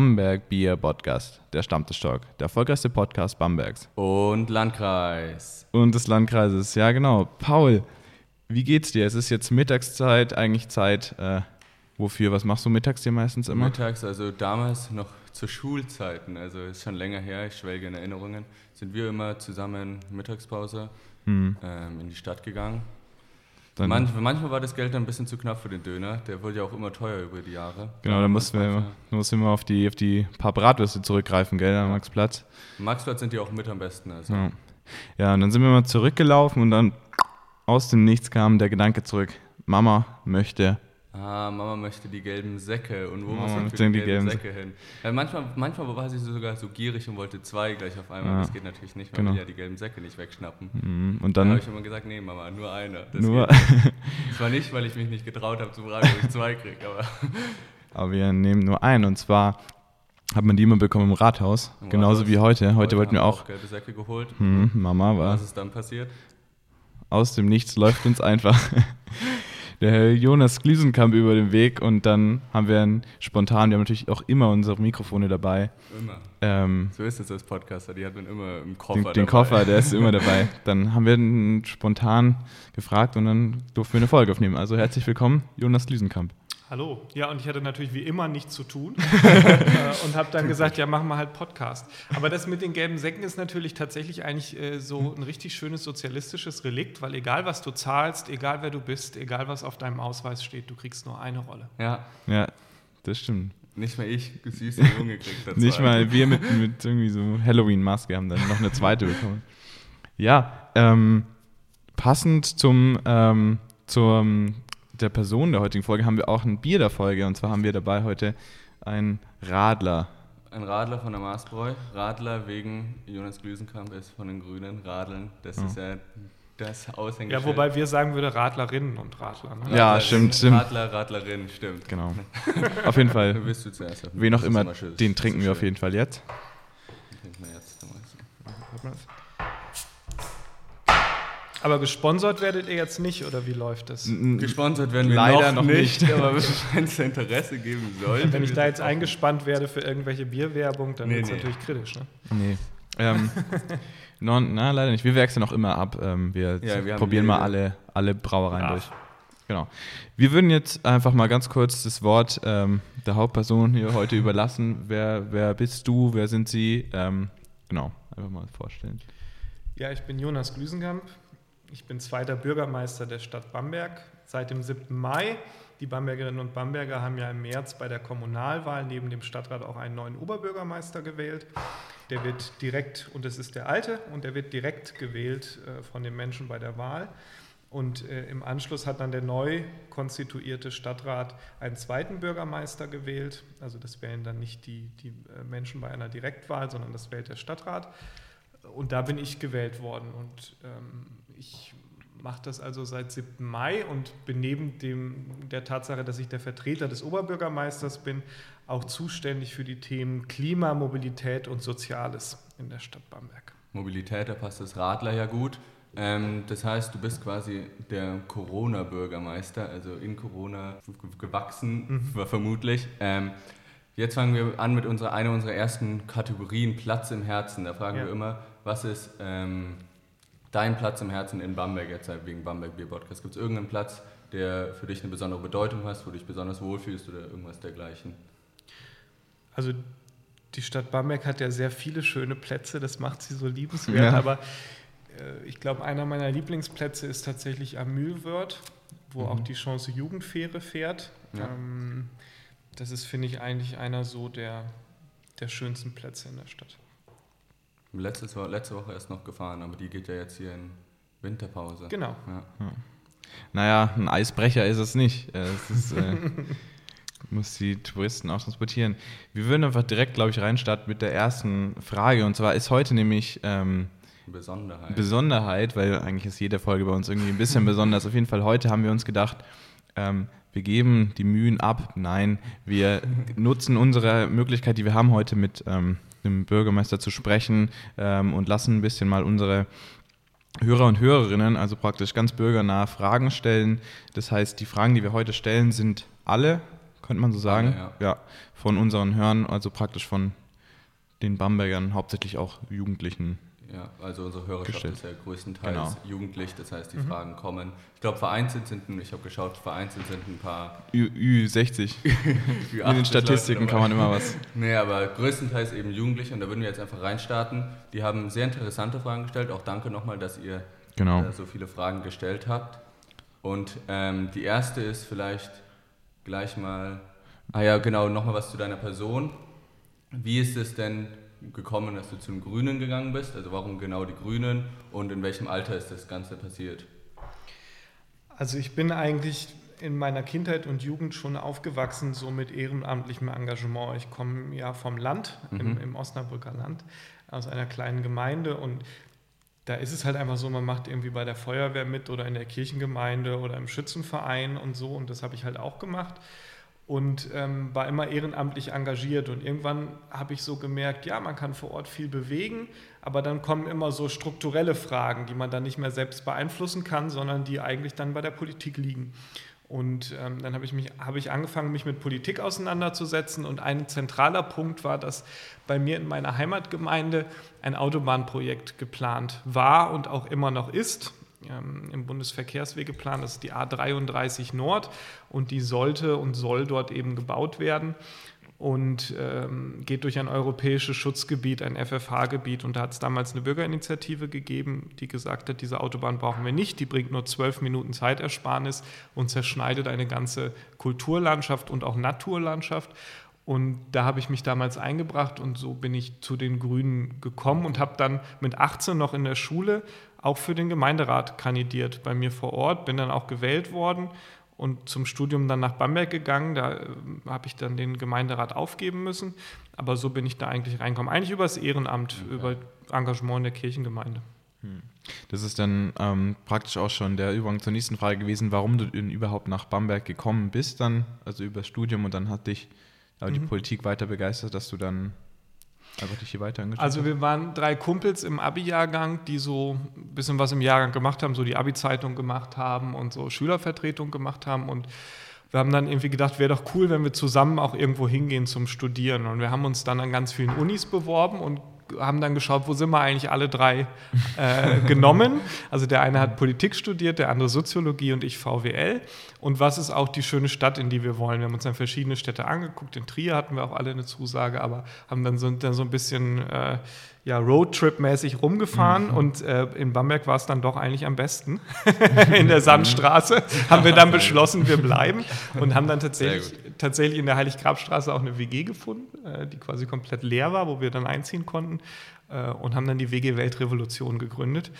Bamberg Bier Podcast, der Stammtischtalk, der erfolgreichste Podcast Bambergs. Und Landkreis. Und des Landkreises, ja genau. Paul, wie geht's dir? Es ist jetzt Mittagszeit, eigentlich Zeit. Äh, wofür? Was machst du mittags dir meistens immer? Mittags, also damals noch zu Schulzeiten, also ist schon länger her, ich schwelge in Erinnerungen, sind wir immer zusammen Mittagspause Hm. ähm, in die Stadt gegangen. Dann, Manch, manchmal war das Geld dann ein bisschen zu knapp für den Döner, der wurde ja auch immer teuer über die Jahre. genau, da mussten wir, mussten wir immer auf die, auf die paar Bratwürste zurückgreifen, gell, am Maxplatz. Maxplatz sind die auch mit am besten. Also. Ja. ja, und dann sind wir mal zurückgelaufen und dann aus dem Nichts kam der Gedanke zurück, Mama möchte Ah, Mama möchte die gelben Säcke. Und wo Mama muss für die die gelben Säcke hin? Ja, manchmal, manchmal war sie sogar so gierig und wollte zwei gleich auf einmal. Ja. Das geht natürlich nicht, weil Genau. wir ja die gelben Säcke nicht wegschnappen. Mhm, und Dann dann habe ich immer gesagt, nee, Mama, nur einer. Das nur. Das war nicht, weil ich mich nicht getraut habe zu fragen, ob ich zwei kriege, aber aber wir nehmen nur einen und zwar hat man die immer bekommen im Rathaus, Im genauso Rathaus. wie heute. Heute wollten wir haben auch, gelbe Säcke geholt. hm, Mama war Was ist dann passiert? aus dem Nichts läuft uns einfach der Herr Jonas Glüsenkamp über den Weg und dann haben wir einen spontan, wir haben natürlich auch immer unsere Mikrofone dabei, Immer. ähm, So ist es als Podcaster, die hat man immer im Koffer den, den dabei. Koffer, der ist immer dabei. Dann haben wir ihn spontan gefragt und dann durften wir eine Folge aufnehmen. Also herzlich willkommen, Jonas Glüsenkamp. Hallo. Ja, und ich hatte natürlich wie immer nichts zu tun äh, und habe dann gesagt, ja, machen wir halt Podcast. Aber das mit den gelben Säcken ist natürlich tatsächlich eigentlich äh, so ein richtig schönes sozialistisches Relikt, weil egal was du zahlst, egal wer du bist, egal was auf deinem Ausweis steht, du kriegst nur eine Rolle. Ja, Ja, das stimmt. nicht mal ich, süßer Junge, kriegt dazu. Nicht mal wir mit, mit irgendwie so Halloween-Maske haben dann noch eine zweite bekommen. Ja, ähm, passend zum, ähm, zur der Person der heutigen Folge haben wir auch ein Bier der Folge. Und zwar haben wir dabei heute ein Radler. Ein Radler von der Maßbräu. Radler wegen Jonas Glüsenkamp ist von den Grünen. Radeln, das ist ja das Aushängeschild. Ja, wobei wir sagen würde Radlerinnen und Radler. Ne? Ja, Radlerin, stimmt, stimmt. Radler, Radlerin, stimmt. Genau. Auf jeden Du Fall, bist du zuerst. wen auch immer, den trinken wir auf jeden Fall jetzt. Den trinken wir jetzt. weißt du. Aber gesponsert werdet ihr jetzt nicht, oder wie läuft das? Gesponsert werden wir Leider noch, noch nicht, nicht. aber wenn es Interesse geben soll. Wenn ich da jetzt eingespannt werde für irgendwelche Bierwerbung, dann Nee, wird es nee. natürlich kritisch. Ne? Nee. Ähm, non, na, leider nicht. Wir wechseln auch immer ab. Ähm, wir Ja, wir probieren mal alle, alle Brauereien Ja. durch. Genau. Wir würden jetzt einfach mal ganz kurz das Wort ähm, der Hauptperson hier heute überlassen. Wer, wer bist du? Wer sind Sie? Ähm, genau, einfach mal vorstellen. Ja, ich bin Jonas Glüsenkamp. Ich bin zweiter Bürgermeister der Stadt Bamberg seit dem 7. Mai. Die Bambergerinnen und Bamberger haben ja im März bei der Kommunalwahl neben dem Stadtrat auch einen neuen Oberbürgermeister gewählt. Der wird direkt, und es ist der alte, und der wird direkt gewählt äh, von den Menschen bei der Wahl. Und äh, im Anschluss hat dann der neu konstituierte Stadtrat einen zweiten Bürgermeister gewählt. Also das wählen dann nicht die, die äh, Menschen bei einer Direktwahl, sondern das wählt der Stadtrat. Und da bin ich gewählt worden. Und ähm, ich mache das also seit 7. Mai und bin neben dem, der Tatsache, dass ich der Vertreter des Oberbürgermeisters bin, auch zuständig für die Themen Klima, Mobilität und Soziales in der Stadt Bamberg. Mobilität, da passt das Radler ja gut. Ähm, das heißt, du bist quasi der Corona-Bürgermeister, also in Corona gewachsen, war vermutlich. Ähm, jetzt fangen wir an mit unserer, einer unserer ersten Kategorien, Platz im Herzen. Da fragen Ja. wir immer, was ist ähm, dein Platz im Herzen in Bamberg jetzt halt wegen Bamberg Bier Podcast? Gibt es irgendeinen Platz, der für dich eine besondere Bedeutung hat, wo du dich besonders wohlfühlst oder irgendwas dergleichen? Also die Stadt Bamberg hat ja sehr viele schöne Plätze, das macht sie so liebenswert, Ja. aber äh, ich glaube, einer meiner Lieblingsplätze ist tatsächlich am Mühlwörth, wo auch die Chance Jugendfähre fährt. Ja. Ähm, das ist, finde ich, eigentlich einer so der, der schönsten Plätze in der Stadt. Letztes, letzte Woche erst noch gefahren, aber die geht ja jetzt hier in Winterpause. Genau. Ja. Naja, ein Eisbrecher ist es nicht. Äh, Es ist, äh, muss die Touristen auch transportieren. Wir würden einfach direkt, glaube ich, reinstarten mit der ersten Frage. Und zwar ist heute nämlich ähm, Besonderheit. Besonderheit, weil eigentlich ist jede Folge bei uns irgendwie ein bisschen besonders. Auf jeden Fall heute haben wir uns gedacht, ähm, wir geben die Mühen ab. Nein, wir nutzen unsere Möglichkeit, die wir haben, heute mit ähm, dem Bürgermeister zu sprechen ähm, und lassen ein bisschen mal unsere Hörer und Hörerinnen, also praktisch ganz bürgernah, Fragen stellen. Das heißt, die Fragen, die wir heute stellen, sind alle könnte man so sagen. Ja, ja. von unseren Hörern, also praktisch von den Bambergern, hauptsächlich auch Jugendlichen. Ja, also unsere Hörerschaft Gestellt. ist ja größtenteils Genau. jugendlich, das heißt, die Mhm. Fragen kommen. Ich glaube, vereinzelt sind, ein- ich habe geschaut, vereinzelt sind ein paar Ü, Ü60. In den Statistiken kann man immer was. Nee, aber größtenteils eben Jugendliche und da würden wir jetzt einfach reinstarten. Die haben sehr interessante Fragen gestellt. Auch danke nochmal, dass ihr Genau. äh, so viele Fragen gestellt habt. Und ähm, die erste ist vielleicht gleich mal, ah ja, genau, nochmal was zu deiner Person. Wie ist es denn gekommen, dass du zu den Grünen gegangen bist? Also warum genau die Grünen und in welchem Alter ist das Ganze passiert? Also ich bin eigentlich in meiner Kindheit und Jugend schon aufgewachsen, so mit ehrenamtlichem Engagement. Ich komme ja vom Land, im, Mhm. im Osnabrücker Land, aus einer kleinen Gemeinde und da ist es halt einfach so, man macht irgendwie bei der Feuerwehr mit oder in der Kirchengemeinde oder im Schützenverein und so und das habe ich halt auch gemacht und ähm, war immer ehrenamtlich engagiert und irgendwann habe ich so gemerkt, ja, man kann vor Ort viel bewegen, aber dann kommen immer so strukturelle Fragen, die man dann nicht mehr selbst beeinflussen kann, sondern die eigentlich dann bei der Politik liegen. Und ähm, dann habe ich, mich, habe ich angefangen, mich mit Politik auseinanderzusetzen. Und ein zentraler Punkt war, dass bei mir in meiner Heimatgemeinde ein Autobahnprojekt geplant war und auch immer noch ist. Ähm, Im Bundesverkehrswegeplan, das ist die A33 Nord und die sollte und soll dort eben gebaut werden und ähm, geht durch ein europäisches Schutzgebiet, ein FFH-Gebiet. Und da hat es damals eine Bürgerinitiative gegeben, die gesagt hat, diese Autobahn brauchen wir nicht, die bringt nur zwölf Minuten Zeitersparnis und zerschneidet eine ganze Kulturlandschaft und auch Naturlandschaft. Und da habe ich mich damals eingebracht und so bin ich zu den Grünen gekommen und habe dann mit 18 noch in der Schule auch für den Gemeinderat kandidiert bei mir vor Ort, bin dann auch gewählt worden und zum Studium dann nach Bamberg gegangen. Da äh, habe ich dann den Gemeinderat aufgeben müssen. Aber so bin ich da eigentlich reingekommen. Eigentlich über das Ehrenamt, Okay. über Engagement in der Kirchengemeinde. Das ist dann ähm, praktisch auch schon der Übergang zur nächsten Frage gewesen, warum du denn überhaupt nach Bamberg gekommen bist, dann, also über das Studium und dann hat dich aber die Mhm. Politik weiter begeistert, dass du dann einfach hier weiter engagiert Also wir waren drei Kumpels im Abi-Jahrgang, die so ein bisschen was im Jahrgang gemacht haben, so die Abi-Zeitung gemacht haben und so Schülervertretung gemacht haben und wir haben dann irgendwie gedacht, wäre doch cool, wenn wir zusammen auch irgendwo hingehen zum Studieren. Und wir haben uns dann an ganz vielen Unis beworben und haben dann geschaut, wo sind wir eigentlich alle drei äh, genommen. Also der eine hat Politik studiert, der andere Soziologie und ich VWL. Und was ist auch die schöne Stadt, in die wir wollen? Wir haben uns dann verschiedene Städte angeguckt. In Trier hatten wir auch alle eine Zusage, aber haben dann so, dann so ein bisschen äh, ja, Roadtrip-mäßig rumgefahren. Und äh, in Bamberg war es dann doch eigentlich am besten. in der Sandstraße haben wir dann beschlossen, wir bleiben und haben dann tatsächlich, tatsächlich in der Heiliggrabstraße auch eine WG gefunden, äh, die quasi komplett leer war, wo wir dann einziehen konnten äh, und haben dann die WG Weltrevolution gegründet.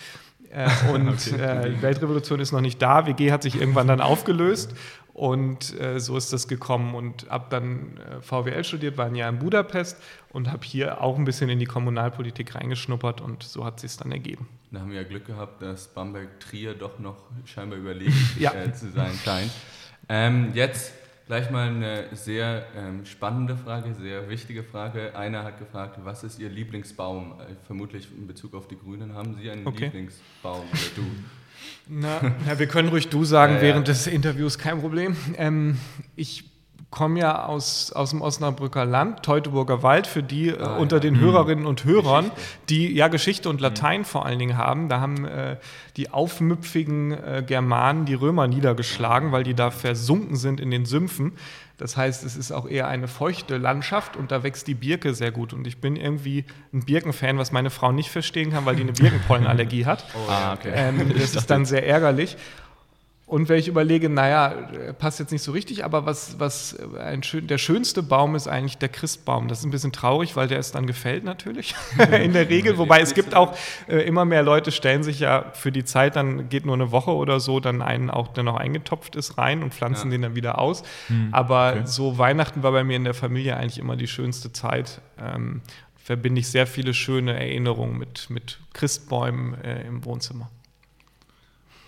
Äh, und äh, die Weltrevolution ist noch nicht da. WG hat sich irgendwann dann aufgelöst und äh, so ist das gekommen. Und habe dann äh, VWL studiert, war ein Jahr in Budapest und habe hier auch ein bisschen in die Kommunalpolitik reingeschnuppert und so hat sich dann ergeben. Da haben wir ja Glück gehabt, dass Bamberg-Trier doch noch scheinbar überlegen Ja. äh, zu sein scheint. Ähm, jetzt gleich mal eine sehr ähm, spannende Frage, sehr wichtige Frage. Einer hat gefragt, was ist Ihr Lieblingsbaum? Äh, vermutlich in Bezug auf die Grünen. Haben Sie einen Okay. Lieblingsbaum oder du? Na, ja, wir können ruhig du sagen Ja, ja. während des Interviews, kein Problem. Ähm, ich komme ja aus, aus dem Osnabrücker Land, Teutoburger Wald, für die äh, Ah, unter ja. den Hörerinnen und Hörern, Geschichte. die ja Geschichte und Latein vor allen Dingen haben. Da haben äh, die aufmüpfigen äh, Germanen die Römer niedergeschlagen, weil die da versunken sind in den Sümpfen. Das heißt, es ist auch eher eine feuchte Landschaft und da wächst die Birke sehr gut. Und ich bin irgendwie ein Birkenfan, was meine Frau nicht verstehen kann, weil die eine Birkenpollenallergie hat. Ah, okay. Ähm, das ist dann sehr ärgerlich. Und wenn ich überlege, naja, passt jetzt nicht so richtig, aber was, was ein schön, der schönste Baum ist eigentlich der Christbaum. Das ist ein bisschen traurig, weil der ist dann gefällt natürlich in der Regel. Wobei es gibt auch äh, immer mehr Leute, stellen sich ja für die Zeit, dann geht nur eine Woche oder so, dann einen auch, der noch eingetopft ist, rein und pflanzen Ja. den dann wieder aus. Aber okay. so Weihnachten war bei mir in der Familie eigentlich immer die schönste Zeit. Ähm, verbinde ich sehr viele schöne Erinnerungen mit, mit Christbäumen äh, im Wohnzimmer.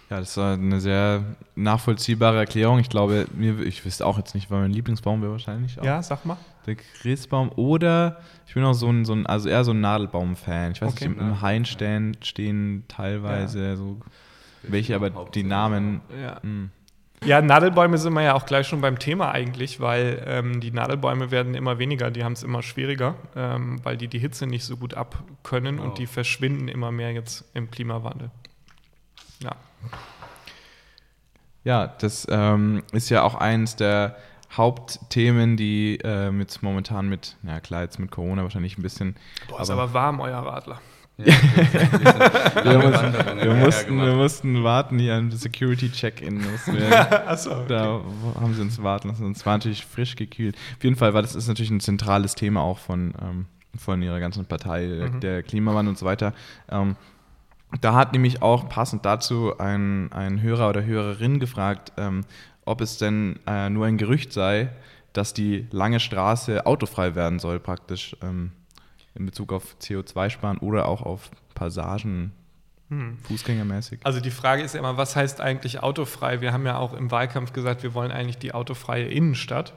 Ja, das war eine sehr nachvollziehbare Erklärung. Ich glaube, mir, ich wüsste auch jetzt nicht, weil mein Lieblingsbaum wäre wahrscheinlich auch Ja, sag mal. der Christbaum. Oder ich bin auch so ein, so ein also eher so ein Nadelbaum-Fan. Ich weiß Okay. nicht, im, im Hain stehen, stehen teilweise so welche, aber die Namen. Ja. mh. Ja, Nadelbäume sind wir ja auch gleich schon beim Thema eigentlich, weil ähm, die Nadelbäume werden immer weniger, die haben es immer schwieriger, ähm, weil die die Hitze nicht so gut abkönnen oh. und die verschwinden immer mehr jetzt im Klimawandel. Ja. Ja, das ähm, ist ja auch eines der Hauptthemen, die äh, mit momentan mit, ja klar, jetzt mit Corona wahrscheinlich ein bisschen. Boah, ist aber, aber warm, euer Radler. Ja, wir, mussten, wir, mussten, wir, mussten, warten hier an Security-Check-In. so, okay. Da haben sie uns warten lassen. Es war natürlich frisch gekühlt. Auf jeden Fall war das ist natürlich ein zentrales Thema auch von, ähm, von ihrer ganzen Partei, mhm. der Klimawandel und so weiter. Ähm, da hat nämlich auch passend dazu ein, ein Hörer oder Hörerin gefragt, ähm, ob es denn äh, nur ein Gerücht sei, dass die lange Straße autofrei werden soll, praktisch ähm, in Bezug auf CO2-Sparen oder auch auf Passagen hm. Fußgängermäßig. Also die Frage ist ja immer, was heißt eigentlich autofrei? Wir haben ja auch im Wahlkampf gesagt, wir wollen eigentlich die autofreie Innenstadt.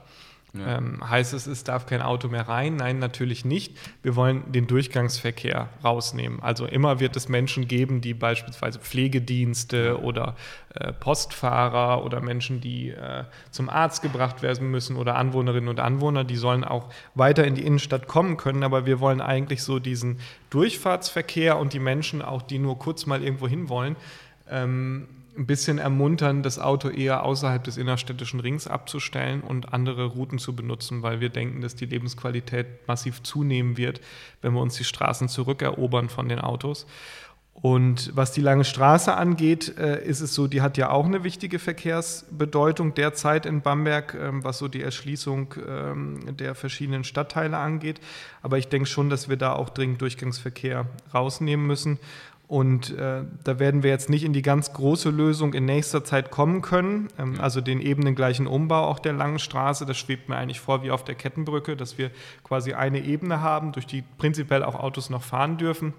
Ja. Ähm, heißt es, es darf kein Auto mehr rein? Nein, natürlich nicht. Wir wollen den Durchgangsverkehr rausnehmen. Also immer wird es Menschen geben, die beispielsweise Pflegedienste oder äh, Postfahrer oder Menschen, die äh, zum Arzt gebracht werden müssen oder Anwohnerinnen und Anwohner, die sollen auch weiter in die Innenstadt kommen können. Aber wir wollen eigentlich so diesen Durchfahrtsverkehr und die Menschen auch, die nur kurz mal irgendwo hin wollen, ähm, ein bisschen ermuntern, das Auto eher außerhalb des innerstädtischen Rings abzustellen und andere Routen zu benutzen, weil wir denken, dass die Lebensqualität massiv zunehmen wird, wenn wir uns die Straßen zurückerobern von den Autos. Und was die lange Straße angeht, äh, ist es so, die hat ja auch eine wichtige Verkehrsbedeutung derzeit in Bamberg, ähm, was so die Erschließung ähm, der verschiedenen Stadtteile angeht. Aber ich denke schon, dass wir da auch dringend Durchgangsverkehr rausnehmen müssen. Und äh, da werden wir jetzt nicht in die ganz große Lösung in nächster Zeit kommen können. Ähm, also den ebenengleichen Umbau auch der langen Straße, das schwebt mir eigentlich vor wie auf der Kettenbrücke, dass wir quasi eine Ebene haben, durch die prinzipiell auch Autos noch fahren dürfen,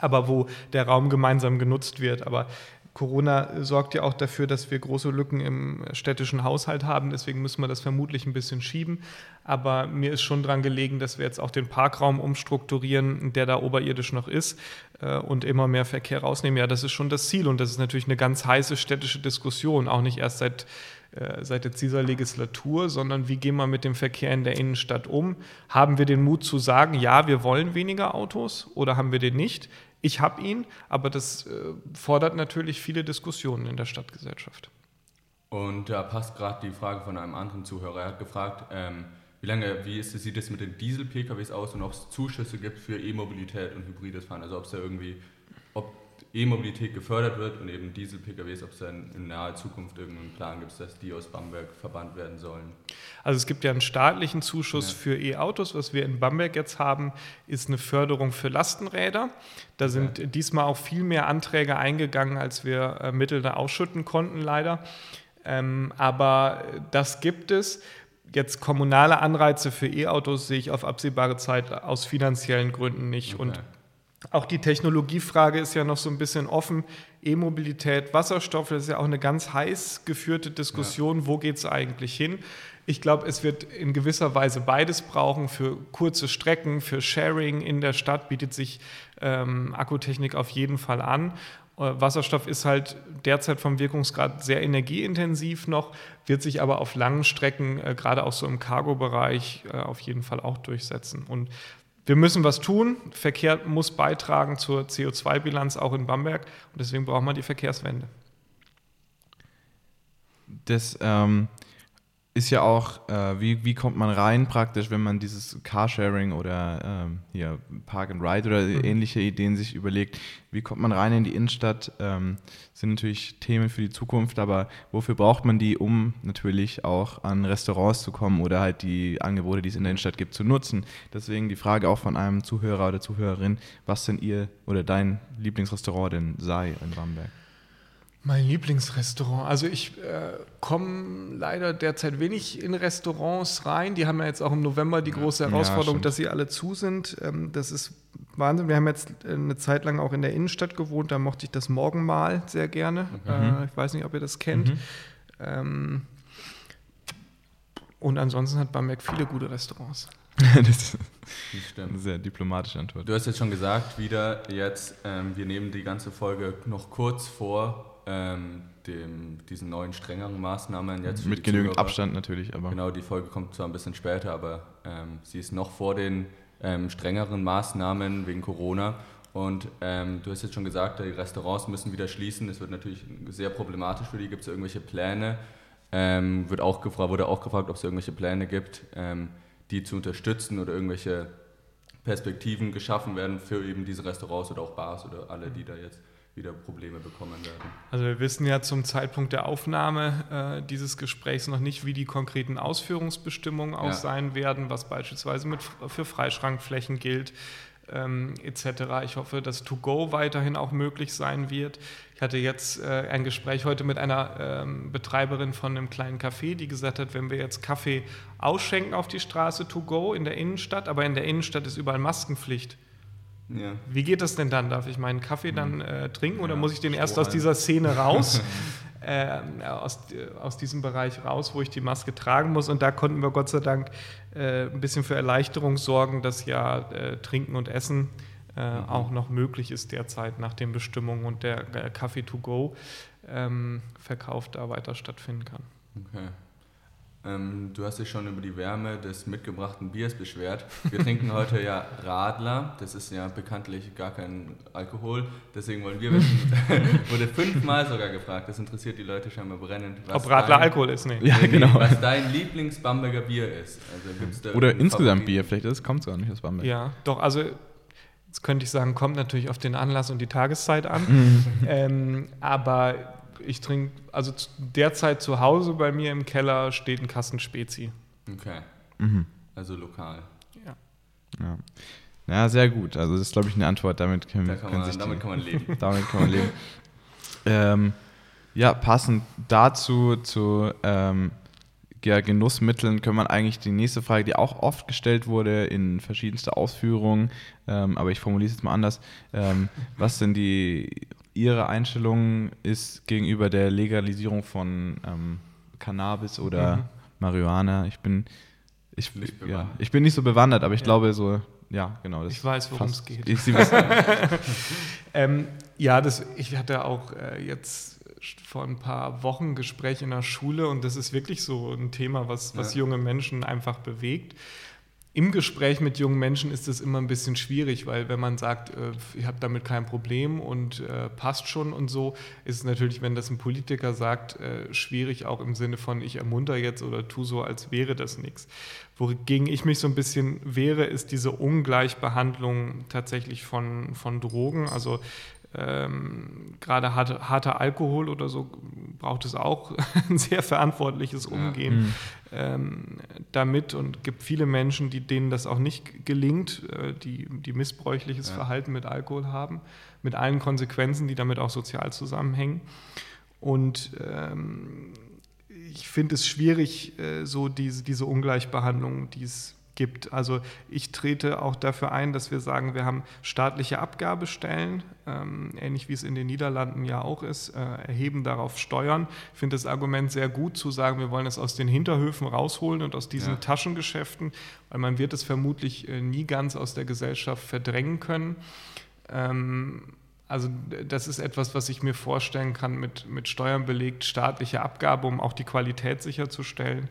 aber wo der Raum gemeinsam genutzt wird. Aber Corona sorgt ja auch dafür, dass wir große Lücken im städtischen Haushalt haben. Deswegen müssen wir das vermutlich ein bisschen schieben. Aber mir ist schon daran gelegen, dass wir jetzt auch den Parkraum umstrukturieren, der da oberirdisch noch ist und immer mehr Verkehr rausnehmen. Ja, das ist schon das Ziel. Und das ist natürlich eine ganz heiße städtische Diskussion. Auch nicht erst seit äh, seit jetzt dieser Legislatur, sondern wie gehen wir mit dem Verkehr in der Innenstadt um? Haben wir den Mut zu sagen, ja, wir wollen weniger Autos oder haben wir den nicht? Ich habe ihn, aber das äh, fordert natürlich viele Diskussionen in der Stadtgesellschaft. Und da passt gerade die Frage von einem anderen Zuhörer. Er hat gefragt, ähm, wie lange, wie ist, sieht es mit den Diesel-PKWs aus und ob es Zuschüsse gibt für E-Mobilität und hybrides Fahren? Also ob es da irgendwie, ob E-Mobilität gefördert wird und eben Diesel-PKWs, ob es dann in naher Zukunft irgendeinen Plan gibt, dass die aus Bamberg verbannt werden sollen. Also es gibt ja einen staatlichen Zuschuss ja. für E-Autos. Was wir in Bamberg jetzt haben, ist eine Förderung für Lastenräder. Da sind ja. diesmal auch viel mehr Anträge eingegangen, als wir Mittel da ausschütten konnten, leider. Ähm, aber das gibt es. Jetzt kommunale Anreize für E-Autos sehe ich auf absehbare Zeit aus finanziellen Gründen nicht. Okay. Und auch die Technologiefrage ist ja noch so ein bisschen offen. E-Mobilität, Wasserstoff, das ist ja auch eine ganz heiß geführte Diskussion. Ja. Wo geht es eigentlich hin? Ich glaube, es wird in gewisser Weise beides brauchen. Für kurze Strecken, für Sharing in der Stadt bietet sich ähm, Akkutechnik auf jeden Fall an. Äh, Wasserstoff ist halt derzeit vom Wirkungsgrad sehr energieintensiv noch, wird sich aber auf langen Strecken, äh, gerade auch so im Cargo-Bereich, äh, auf jeden Fall auch durchsetzen. Und wir müssen was tun. Verkehr muss beitragen zur CO2-Bilanz auch in Bamberg und deswegen brauchen wir die Verkehrswende. Das ähm, ist ja auch, äh, wie, wie kommt man rein praktisch, wenn man dieses Carsharing oder ähm, hier Park and Ride oder mhm. ähnliche Ideen sich überlegt, wie kommt man rein in die Innenstadt? Ähm, sind natürlich Themen für die Zukunft, aber wofür braucht man die, um natürlich auch an Restaurants zu kommen oder halt die Angebote, die es in der Innenstadt gibt, zu nutzen? Deswegen die Frage auch von einem Zuhörer oder Zuhörerin, was denn ihr oder dein Lieblingsrestaurant denn sei in Bamberg? Mein Lieblingsrestaurant. Also ich äh, komme leider derzeit wenig in Restaurants rein. Die haben ja jetzt auch im November die große Herausforderung, ja, dass sie alle zu sind. Ähm, das ist Wahnsinn. Wir haben jetzt eine Zeit lang auch in der Innenstadt gewohnt. Da mochte ich das Morgenmahl sehr gerne. Mhm. Äh, ich weiß nicht, ob ihr das kennt. Mhm. Ähm, und ansonsten hat Bamberg viele gute Restaurants. das ist eine sehr diplomatische Antwort. Du hast jetzt schon gesagt, wieder jetzt, ähm, wir nehmen die ganze Folge noch kurz vor ähm, dem, diesen neuen strengeren Maßnahmen jetzt. Mit genügend Abstand natürlich, aber. Genau, die Folge kommt zwar ein bisschen später, aber ähm, sie ist noch vor den ähm, strengeren Maßnahmen wegen Corona. Und ähm, du hast jetzt schon gesagt, die Restaurants müssen wieder schließen. Das wird natürlich sehr problematisch für die. Gibt es irgendwelche Pläne? Ähm, wird auch gefragt, wurde auch gefragt, ob es irgendwelche Pläne gibt, ähm, die zu unterstützen oder irgendwelche Perspektiven geschaffen werden für eben diese Restaurants oder auch Bars oder alle, die da jetzt wieder Probleme bekommen werden. Also wir wissen ja zum Zeitpunkt der Aufnahme äh, dieses Gesprächs noch nicht, wie die konkreten Ausführungsbestimmungen auch ja. sein werden, was beispielsweise mit, für Freischrankflächen gilt, ähm, etc. Ich hoffe, dass To-Go weiterhin auch möglich sein wird. Ich hatte jetzt äh, ein Gespräch heute mit einer ähm, Betreiberin von einem kleinen Café, die gesagt hat, wenn wir jetzt Kaffee ausschenken auf die Straße To-Go in der Innenstadt, aber in der Innenstadt ist überall Maskenpflicht. Ja. Wie geht das denn dann? Darf ich meinen Kaffee dann äh, trinken ja, oder muss ich den erst aus dieser Szene raus? äh, aus, aus diesem Bereich raus, wo ich die Maske tragen muss. Und da konnten wir Gott sei Dank äh, ein bisschen für Erleichterung sorgen, dass ja äh, Trinken und Essen äh, mhm. auch noch möglich ist derzeit nach den Bestimmungen und der Kaffee to go ähm, Verkauf da weiter stattfinden kann. Okay. Ähm, du hast dich schon über die Wärme des mitgebrachten Biers beschwert. Wir trinken heute ja Radler. Das ist ja bekanntlich gar kein Alkohol. Deswegen wollen wir wissen, wurde fünfmal sogar gefragt. Das interessiert die Leute scheinbar brennend. Ob Radler dein, Alkohol ist, nee. Ja, genau. Was dein Lieblings-Bamberger Bier ist. Also Oder insgesamt Favorit? Bier. Vielleicht kommt es gar nicht aus Bamberg. Ja, doch. Also Jetzt könnte ich sagen, kommt natürlich auf den Anlass und die Tageszeit an. Mhm. ähm, aber ich trinke, also derzeit zu Hause bei mir im Keller steht ein Kasten Spezi. Okay. Mhm. Also lokal. Ja. ja. Ja, sehr gut. Also das ist, glaube ich, eine Antwort. Damit, können, da kann man, sich damit die, kann man leben. damit kann man leben. ähm, ja, passend dazu zu ähm, ja, Genussmitteln können wir eigentlich die nächste Frage, die auch oft gestellt wurde in verschiedenste Ausführungen, ähm, aber ich formuliere es jetzt mal anders. Ähm, was denn die Ihre Einstellung ist gegenüber der Legalisierung von ähm, Cannabis oder mhm. Marihuana? Ich bin, ich, ja, ich bin nicht so bewandert, aber ich ja. glaube so, ja, genau. ich weiß, worum es geht. Ich, Sie wissen. ähm, ja, das, ich hatte auch äh, jetzt vor ein paar Wochen Gespräch in der Schule und das ist wirklich so ein Thema, was, was ja. junge Menschen einfach bewegt. Im Gespräch mit jungen Menschen ist es immer ein bisschen schwierig, weil wenn man sagt, äh, ich habe damit kein Problem und äh, passt schon und so, ist es natürlich, wenn das ein Politiker sagt, äh, schwierig auch im Sinne von, ich ermunter jetzt oder tu so, als wäre das nichts. Wogegen ich mich so ein bisschen wehre, ist diese Ungleichbehandlung tatsächlich von, von Drogen. Also ähm, gerade harte, harter Alkohol oder so braucht es auch ein sehr verantwortliches Umgehen mhm. Ähm, damit und gibt viele Menschen, die, denen das auch nicht gelingt, äh, die, die missbräuchliches ja. Verhalten mit Alkohol haben, mit allen Konsequenzen, die damit auch sozial zusammenhängen. Und ähm, ich finde es schwierig, äh, so diese, diese Ungleichbehandlung, die es gibt. Also ich trete auch dafür ein, dass wir sagen, wir haben staatliche Abgabestellen, ähm, ähnlich wie es in den Niederlanden ja auch ist, äh, erheben darauf Steuern. Ich finde das Argument sehr gut zu sagen, wir wollen es aus den Hinterhöfen rausholen und aus diesen ja. Taschengeschäften, weil man wird es vermutlich äh, nie ganz aus der Gesellschaft verdrängen können. Ähm, also das ist etwas, was ich mir vorstellen kann, mit, mit Steuern belegt, staatliche Abgabe, um auch die Qualität sicherzustellen.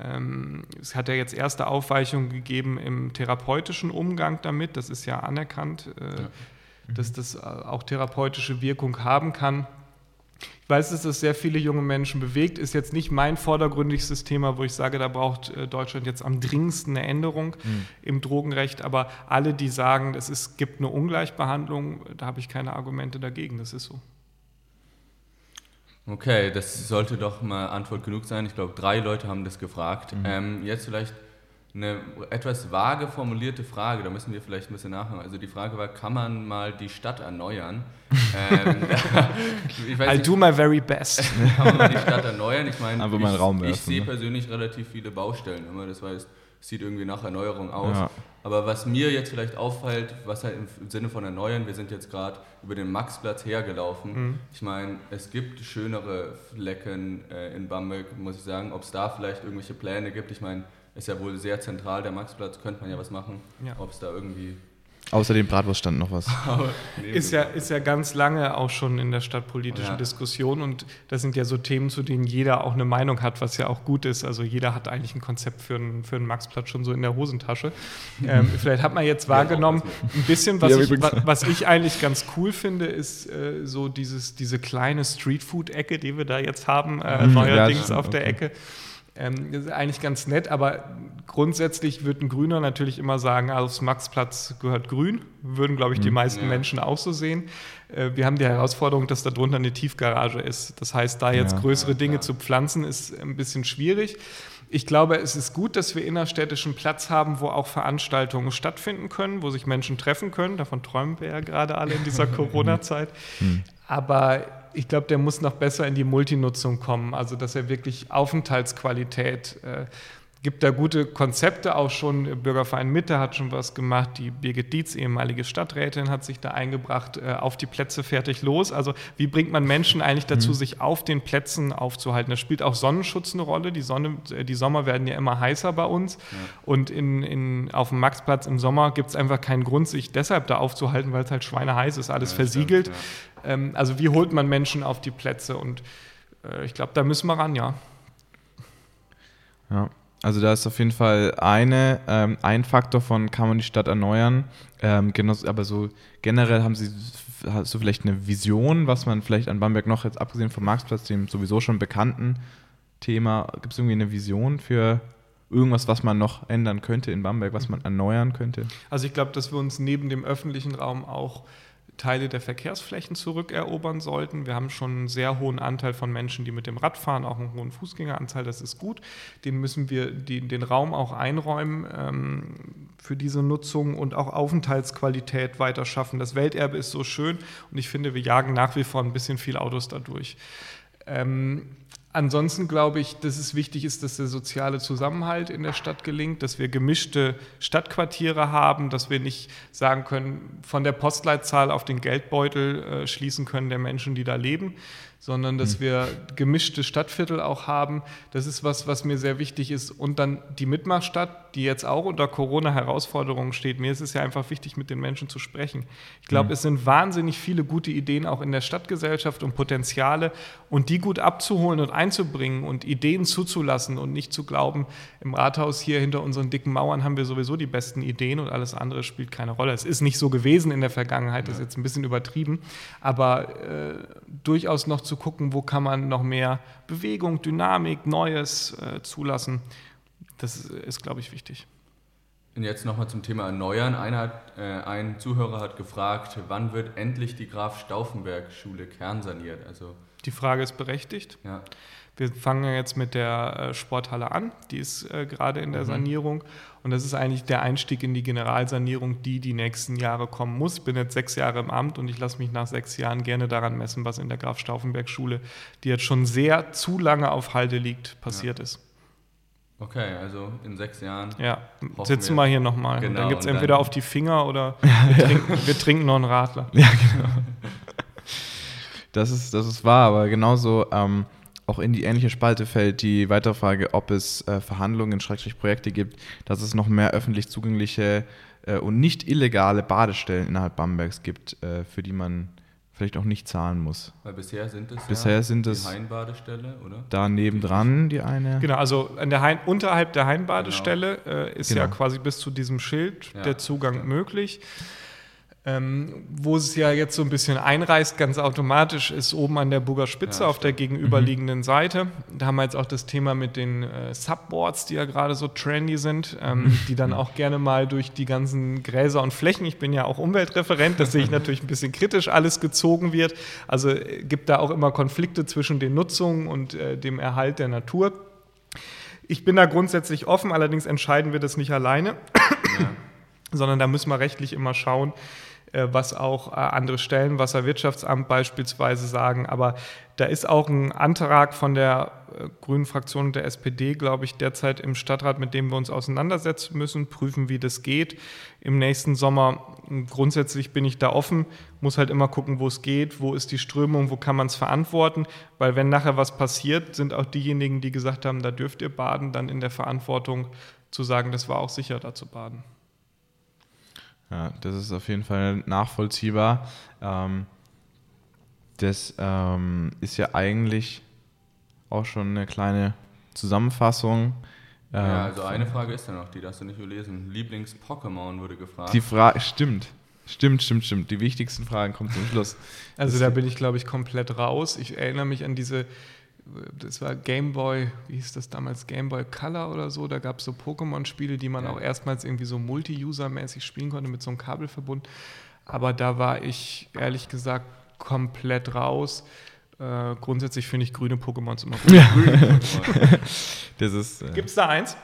Ähm, es hat ja jetzt erste Aufweichungen gegeben im therapeutischen Umgang damit. Das ist ja anerkannt, äh, ja. mhm. dass das äh, auch therapeutische Wirkung haben kann. Ich weiß, dass das sehr viele junge Menschen bewegt. Ist jetzt nicht mein vordergründigstes Thema, wo ich sage, da braucht äh, Deutschland jetzt am dringendsten eine Änderung mhm. im Drogenrecht. Aber alle, die sagen, es ist, gibt eine Ungleichbehandlung, da habe ich keine Argumente dagegen. Das ist so. Okay, das sollte doch mal Antwort genug sein. Ich glaube, drei Leute haben das gefragt. Mhm. Ähm, jetzt vielleicht eine etwas vage formulierte Frage, da müssen wir vielleicht ein bisschen nachhören. Also die Frage war, kann man mal die Stadt erneuern? ähm, ich weiß I'll nicht, do my very best. kann man mal die Stadt erneuern? Ich meine, ich, ich, sehe ne? persönlich relativ viele Baustellen immer. Das heißt, sieht irgendwie nach Erneuerung aus. Ja. Aber was mir jetzt vielleicht auffällt, was halt im Sinne von erneuern, wir sind jetzt gerade über den Maxplatz hergelaufen. Mhm. Ich meine, es gibt schönere Flecken äh, in Bamberg, muss ich sagen. Ob es da vielleicht irgendwelche Pläne gibt, ich meine, ist ja wohl sehr zentral, der Maxplatz, könnte man ja was machen. Ja. Ob es da irgendwie Außer dem Bratwurststand noch was. ist, ja, ist ja ganz lange auch schon in der stadtpolitischen ja. Diskussion und das sind ja so Themen, zu denen jeder auch eine Meinung hat, was ja auch gut ist. Also jeder hat eigentlich ein Konzept für einen, für einen Maxplatz schon so in der Hosentasche. ähm, vielleicht hat man jetzt wahrgenommen, ein bisschen, was, ich, was ich eigentlich ganz cool finde, ist äh, so dieses, diese kleine Streetfood-Ecke, die wir da jetzt haben, äh, mhm. neuerdings ja, auf der Ecke. Ähm, das ist eigentlich ganz nett, aber grundsätzlich wird ein Grüner natürlich immer sagen, aufs Maxplatz gehört Grün. Würden, glaube ich, die mhm. meisten ja. Menschen auch so sehen. Äh, wir haben die Herausforderung, dass darunter eine Tiefgarage ist. Das heißt, da jetzt ja. größere Dinge ja. zu pflanzen, ist ein bisschen schwierig. Ich glaube, es ist gut, dass wir innerstädtischen Platz haben, wo auch Veranstaltungen stattfinden können, wo sich Menschen treffen können. Davon träumen wir ja gerade alle in dieser Corona-Zeit. Mhm. Aber ich glaube, der muss noch besser in die Multinutzung kommen, also dass er wirklich Aufenthaltsqualität äh, gibt da gute Konzepte auch schon. Bürgerverein Mitte hat schon was gemacht. Die Birgit Dietz, ehemalige Stadträtin, hat sich da eingebracht. Äh, auf die Plätze fertig los. Also wie bringt man Menschen eigentlich dazu, mhm. sich auf den Plätzen aufzuhalten? Da spielt auch Sonnenschutz eine Rolle. Die, Sonne, äh, die Sommer werden ja immer heißer bei uns. Ja. Und in, in, auf dem Maxplatz im Sommer gibt es einfach keinen Grund, sich deshalb da aufzuhalten, weil es halt schweineheiß ist, alles ja, versiegelt. Stimmt, ja. ähm, also wie holt man Menschen auf die Plätze? Und äh, ich glaube, da müssen wir ran, ja. Ja. Also da ist auf jeden Fall eine, ähm, ein Faktor von, kann man die Stadt erneuern. Ähm, genau, aber so generell haben Sie du vielleicht eine Vision, was man vielleicht an Bamberg noch jetzt abgesehen vom Marktplatz, dem sowieso schon bekannten Thema, gibt es irgendwie eine Vision für irgendwas, was man noch ändern könnte in Bamberg, was man erneuern könnte? Also ich glaube, dass wir uns neben dem öffentlichen Raum auch Teile der Verkehrsflächen zurückerobern sollten. Wir haben schon einen sehr hohen Anteil von Menschen, die mit dem Rad fahren, auch einen hohen Fußgängeranteil, das ist gut. Den müssen wir die, den Raum auch einräumen ähm, für diese Nutzung und auch Aufenthaltsqualität weiter schaffen. Das Welterbe ist so schön und ich finde, wir jagen nach wie vor ein bisschen viel Autos dadurch. Ähm, Ansonsten glaube ich, dass es wichtig ist, dass der soziale Zusammenhalt in der Stadt gelingt, dass wir gemischte Stadtquartiere haben, dass wir nicht sagen können, von der Postleitzahl auf den Geldbeutel äh, schließen können der Menschen, die da leben, sondern dass mhm. wir gemischte Stadtviertel auch haben. Das ist was, was mir sehr wichtig ist. Und dann die Mitmachstadt, die jetzt auch unter Corona-Herausforderungen steht. Mir ist es ja einfach wichtig, mit den Menschen zu sprechen. Ich glaube, mhm. es sind wahnsinnig viele gute Ideen auch in der Stadtgesellschaft und Potenziale und die gut abzuholen und einzubringen und Ideen zuzulassen und nicht zu glauben, im Rathaus hier hinter unseren dicken Mauern haben wir sowieso die besten Ideen und alles andere spielt keine Rolle. Es ist nicht so gewesen in der Vergangenheit, das ist jetzt ein bisschen übertrieben, aber äh, durchaus noch zu gucken, wo kann man noch mehr Bewegung, Dynamik, Neues äh, zulassen. Das ist, glaube ich, wichtig. Und jetzt nochmal zum Thema Erneuern. Einer, äh, ein Zuhörer hat gefragt, wann wird endlich die Graf Stauffenberg-Schule kernsaniert? Also die Frage ist berechtigt. Ja. Wir fangen jetzt mit der äh, Sporthalle an, die ist äh, gerade in der mhm. Sanierung. Und das ist eigentlich der Einstieg in die Generalsanierung, die die nächsten Jahre kommen muss. Ich bin jetzt sechs Jahre im Amt und ich lasse mich nach sechs Jahren gerne daran messen, was in der Graf Stauffenberg Schule, die jetzt schon sehr zu lange auf Halde liegt, passiert ja. ist. Okay, also in sechs Jahren. Ja, sitzen wir hier nochmal. Genau, dann gibt es entweder auf die Finger oder wir, trinken, wir trinken noch einen Radler. Ja, genau. Das ist, das ist wahr, aber genauso ähm, auch in die ähnliche Spalte fällt die weitere Frage, ob es äh, Verhandlungen, Schrägstrich Projekte gibt, dass es noch mehr öffentlich zugängliche äh, und nicht illegale Badestellen innerhalb Bambergs gibt, äh, für die man vielleicht auch nicht zahlen muss. Weil bisher sind es bisher ja sind die Hainbadestelle, oder? Da nebendran die eine. Genau, also an der Hain, unterhalb der Hainbadestelle genau. Äh, ist genau. ja quasi bis zu diesem Schild ja, der Zugang möglich. Ähm, wo es ja jetzt so ein bisschen einreißt, ganz automatisch, ist oben an der Burger Spitze ja, auf der gegenüberliegenden mhm. Seite. Da haben wir jetzt auch das Thema mit den äh, Subboards, die ja gerade so trendy sind, ähm, mhm. die dann auch gerne mal durch die ganzen Gräser und Flächen, ich bin ja auch Umweltreferent, das sehe ich natürlich ein bisschen kritisch, alles gezogen wird. Also äh, gibt da auch immer Konflikte zwischen den Nutzungen und äh, dem Erhalt der Natur. Ich bin da grundsätzlich offen, allerdings entscheiden wir das nicht alleine, ja. sondern da müssen wir rechtlich immer schauen, was auch äh, andere Stellen, Wasserwirtschaftsamt beispielsweise sagen. Aber da ist auch ein Antrag von der äh, Grünen Fraktion und der SPD, glaube ich, derzeit im Stadtrat, mit dem wir uns auseinandersetzen müssen, prüfen, wie das geht. Im nächsten Sommer, grundsätzlich bin ich da offen, muss halt immer gucken, wo es geht, wo ist die Strömung, wo kann man es verantworten, weil wenn nachher was passiert, sind auch diejenigen, die gesagt haben, da dürft ihr baden, dann in der Verantwortung zu sagen, das war auch sicher, da zu baden. Ja, das ist auf jeden Fall nachvollziehbar. Ähm, das ähm, ist ja eigentlich auch schon eine kleine Zusammenfassung. Ähm, ja, also eine Frage ist da noch, die darfst du nicht überlesen. Lieblings-Pokémon wurde gefragt. Die Frage, stimmt. Stimmt, stimmt, stimmt. Die wichtigsten Fragen kommen zum Schluss. Also das da bin ich, glaube ich, komplett raus. Ich erinnere mich an diese, das war Game Boy, wie hieß das damals, Game Boy Color oder so. Da gab es so Pokémon-Spiele, die man ja. auch erstmals irgendwie so multi-user-mäßig spielen konnte mit so einem Kabelverbund. Aber da war ich ehrlich gesagt komplett raus. Äh, grundsätzlich finde ich grüne Pokémons immer gut. Ja. äh Gibt es da eins?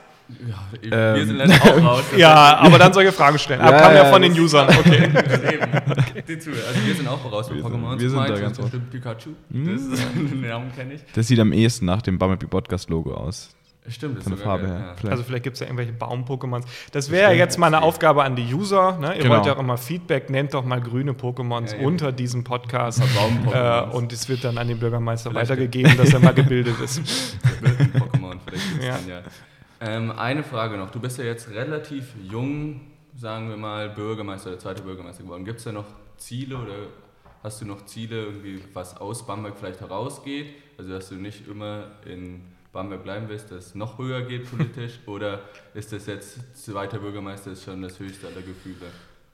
Ja, wir ähm. sind leider auch raus. ja, aber dann solche Fragen stellen. Ja, kam ja, ja von den Usern. Okay. okay. Also wir sind auch raus mit Pokémon. Wir sind da ganz bestimmt Pikachu. Hm? Das, den Namen kenne ich. Das sieht am ehesten nach dem Bumblebee Podcast Logo aus. Stimmt, das von der Farbe her. Ja. Also vielleicht gibt es ja irgendwelche Baum-Pokémons. Das wäre ja jetzt mal eine Aufgabe an die User. Ne? Ihr genau. wollt ja auch immer Feedback, nennt doch mal grüne Pokémons ja, unter diesem Podcast. Äh, und es wird dann an den Bürgermeister vielleicht weitergegeben, dass er mal gebildet ist. Pokémon, vielleicht ja. Dann, ja. Ähm, eine Frage noch. Du bist ja jetzt relativ jung, sagen wir mal, Bürgermeister, der zweite Bürgermeister geworden. Gibt es da noch Ziele oder hast du noch Ziele, irgendwie was aus Bamberg vielleicht herausgeht? Also dass du nicht immer in Bamberg bleiben willst, dass es noch höher geht politisch? oder ist das jetzt, zweiter Bürgermeister ist schon das höchste aller Gefühle?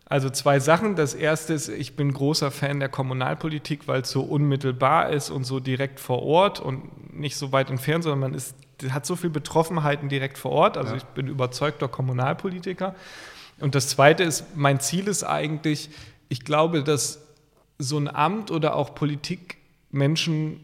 Also zwei Sachen. Das erste ist, ich bin großer Fan der Kommunalpolitik, weil es so unmittelbar ist und so direkt vor Ort und nicht so weit entfernt, sondern man ist, hat so viel Betroffenheiten direkt vor Ort. Also ja. ich bin überzeugter Kommunalpolitiker. Und das zweite ist, mein Ziel ist eigentlich, ich glaube, dass so ein Amt oder auch Politik Menschen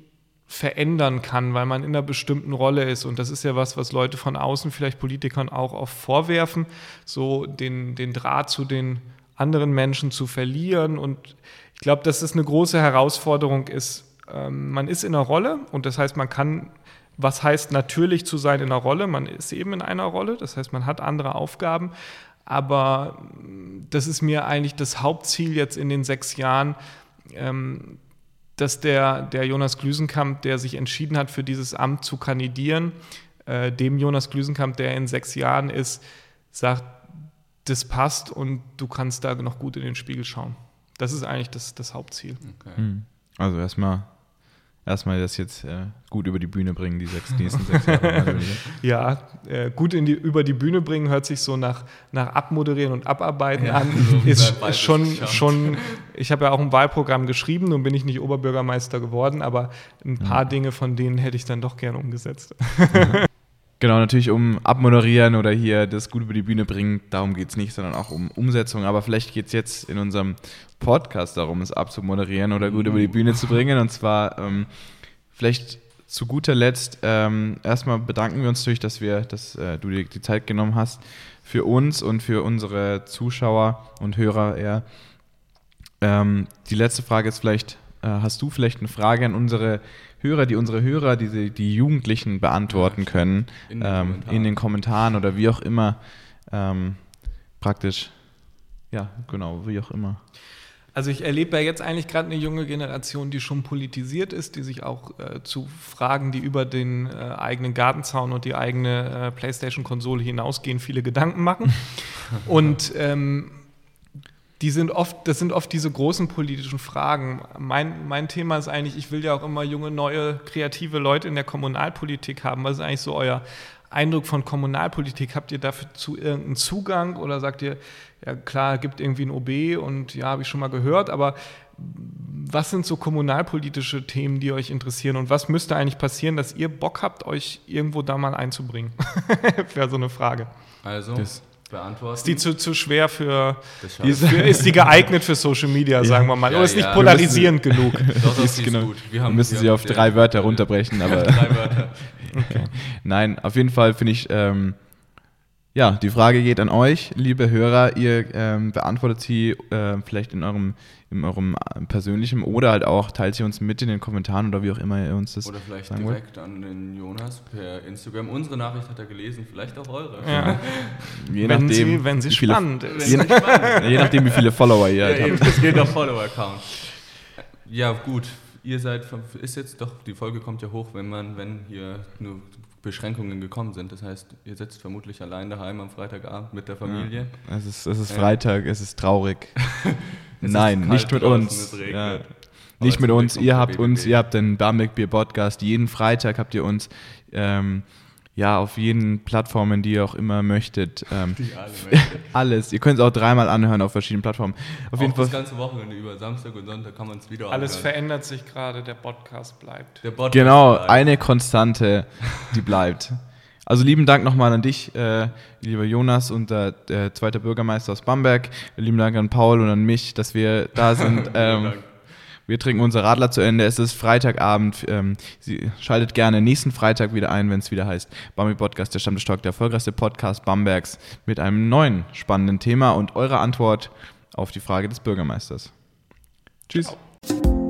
verändern kann, weil man in einer bestimmten Rolle ist. Und das ist ja was, was Leute von außen, vielleicht Politikern auch oft vorwerfen, so den, den Draht zu den anderen Menschen zu verlieren. Und ich glaube, dass es eine große Herausforderung ist. Ähm, man ist in einer Rolle und das heißt, man kann, was heißt natürlich zu sein in einer Rolle? Man ist eben in einer Rolle, das heißt, man hat andere Aufgaben. Aber das ist mir eigentlich das Hauptziel jetzt in den sechs Jahren, ähm, dass der, der Jonas Glüsenkamp, der sich entschieden hat, für dieses Amt zu kandidieren, äh, dem Jonas Glüsenkamp, der in sechs Jahren ist, sagt, das passt und du kannst da noch gut in den Spiegel schauen. Das ist eigentlich das, das Hauptziel. Okay. Hm. Also erstmal erstmal das jetzt äh, gut über die Bühne bringen, die sechs, nächsten sechs Jahre. ja, äh, gut in die, über die Bühne bringen hört sich so nach, nach Abmoderieren und Abarbeiten ja, an. So ist, ist schon, schon, ich habe ja auch ein Wahlprogramm geschrieben, nun bin ich nicht Oberbürgermeister geworden, aber ein paar ja. Dinge von denen hätte ich dann doch gern umgesetzt. Genau, natürlich um abmoderieren oder hier das gut über die Bühne bringen, darum geht es nicht, sondern auch um Umsetzung. Aber vielleicht geht es jetzt in unserem Podcast darum, es abzumoderieren oder gut über die Bühne zu bringen. Und zwar ähm, vielleicht zu guter Letzt ähm, erstmal bedanken wir uns natürlich, dass wir, dass äh, du dir die Zeit genommen hast für uns und für unsere Zuschauer und Hörer eher. Ähm, die letzte Frage ist vielleicht, äh, hast du vielleicht eine Frage an unsere Hörer, die unsere Hörer, die, die Jugendlichen beantworten können, in den, ähm, in den Kommentaren oder wie auch immer, ähm, praktisch, ja, genau, wie auch immer. Also ich erlebe ja jetzt eigentlich gerade eine junge Generation, die schon politisiert ist, die sich auch äh, zu Fragen, die über den äh, eigenen Gartenzaun und die eigene äh, PlayStation-Konsole hinausgehen, viele Gedanken machen. und ähm, die sind oft, das sind oft diese großen politischen Fragen. Mein, mein Thema ist eigentlich, ich will ja auch immer junge, neue, kreative Leute in der Kommunalpolitik haben. Was ist eigentlich so euer Eindruck von Kommunalpolitik? Habt ihr dazu irgendeinen Zugang oder sagt ihr, ja klar, gibt irgendwie ein OB und ja, habe ich schon mal gehört, aber was sind so kommunalpolitische Themen, die euch interessieren und was müsste eigentlich passieren, dass ihr Bock habt, euch irgendwo da mal einzubringen? Wäre so eine Frage. Also, das beantworten. Ist die zu, zu schwer für, ist, für, ist die geeignet für Social Media, ja. sagen wir mal, ja, oder ist ja. nicht polarisierend müssen, genug? Doch, das ist genau. gut. Wir, haben, wir müssen wir sie auf drei Wörter runterbrechen, aber drei Wörter. okay. Nein, auf jeden Fall finde ich ähm, ja, die Frage geht an euch, liebe Hörer. Ihr ähm, beantwortet sie äh, vielleicht in eurem, in eurem äh, persönlichen oder halt auch teilt sie uns mit in den Kommentaren oder wie auch immer ihr uns das Oder vielleicht direkt wollt. an den Jonas per Instagram. Unsere Nachricht hat er gelesen, vielleicht auch eure. Ja. je wenn nachdem, sie, wenn sie viele, spannend ist. Je, je, nachdem, wie viele Follower ihr ja, halt habt. Es geht auf Follower-Account. Ja, gut. Ihr seid, ist jetzt doch, die Folge kommt ja hoch, wenn man, wenn hier nur Beschränkungen gekommen sind. Das heißt, ihr sitzt vermutlich allein daheim am Freitagabend mit der Familie. Ja, es, ist, es ist Freitag, es ist traurig. es Nein, ist nicht mit uns. Ja. Nicht mit uns, ihr habt uns, ihr habt den Barmbek Bier Podcast. Jeden Freitag habt ihr uns ähm, ja, auf jeden Plattformen, die ihr auch immer möchtet. Ähm, die alle möchtet. alles. Ihr könnt es auch dreimal anhören auf verschiedenen Plattformen. Auf auch jeden Fall. das ganze Wochenende über Samstag und Sonntag kann man es wieder Alles anhören. verändert sich gerade, der Podcast bleibt. Der Podcast genau, bleibt. eine Konstante, die bleibt. Also lieben Dank nochmal an dich, äh, lieber Jonas und der, der zweite Bürgermeister aus Bamberg. Lieben Dank an Paul und an mich, dass wir da sind. ähm, wir trinken unser Radler zu Ende. Es ist Freitagabend. Ähm, Sie schaltet gerne nächsten Freitag wieder ein, wenn es wieder heißt Bambi Podcast, der Stammtisch Talk, der erfolgreichste Podcast Bambergs mit einem neuen spannenden Thema und eurer Antwort auf die Frage des Bürgermeisters. Tschüss. Ciao.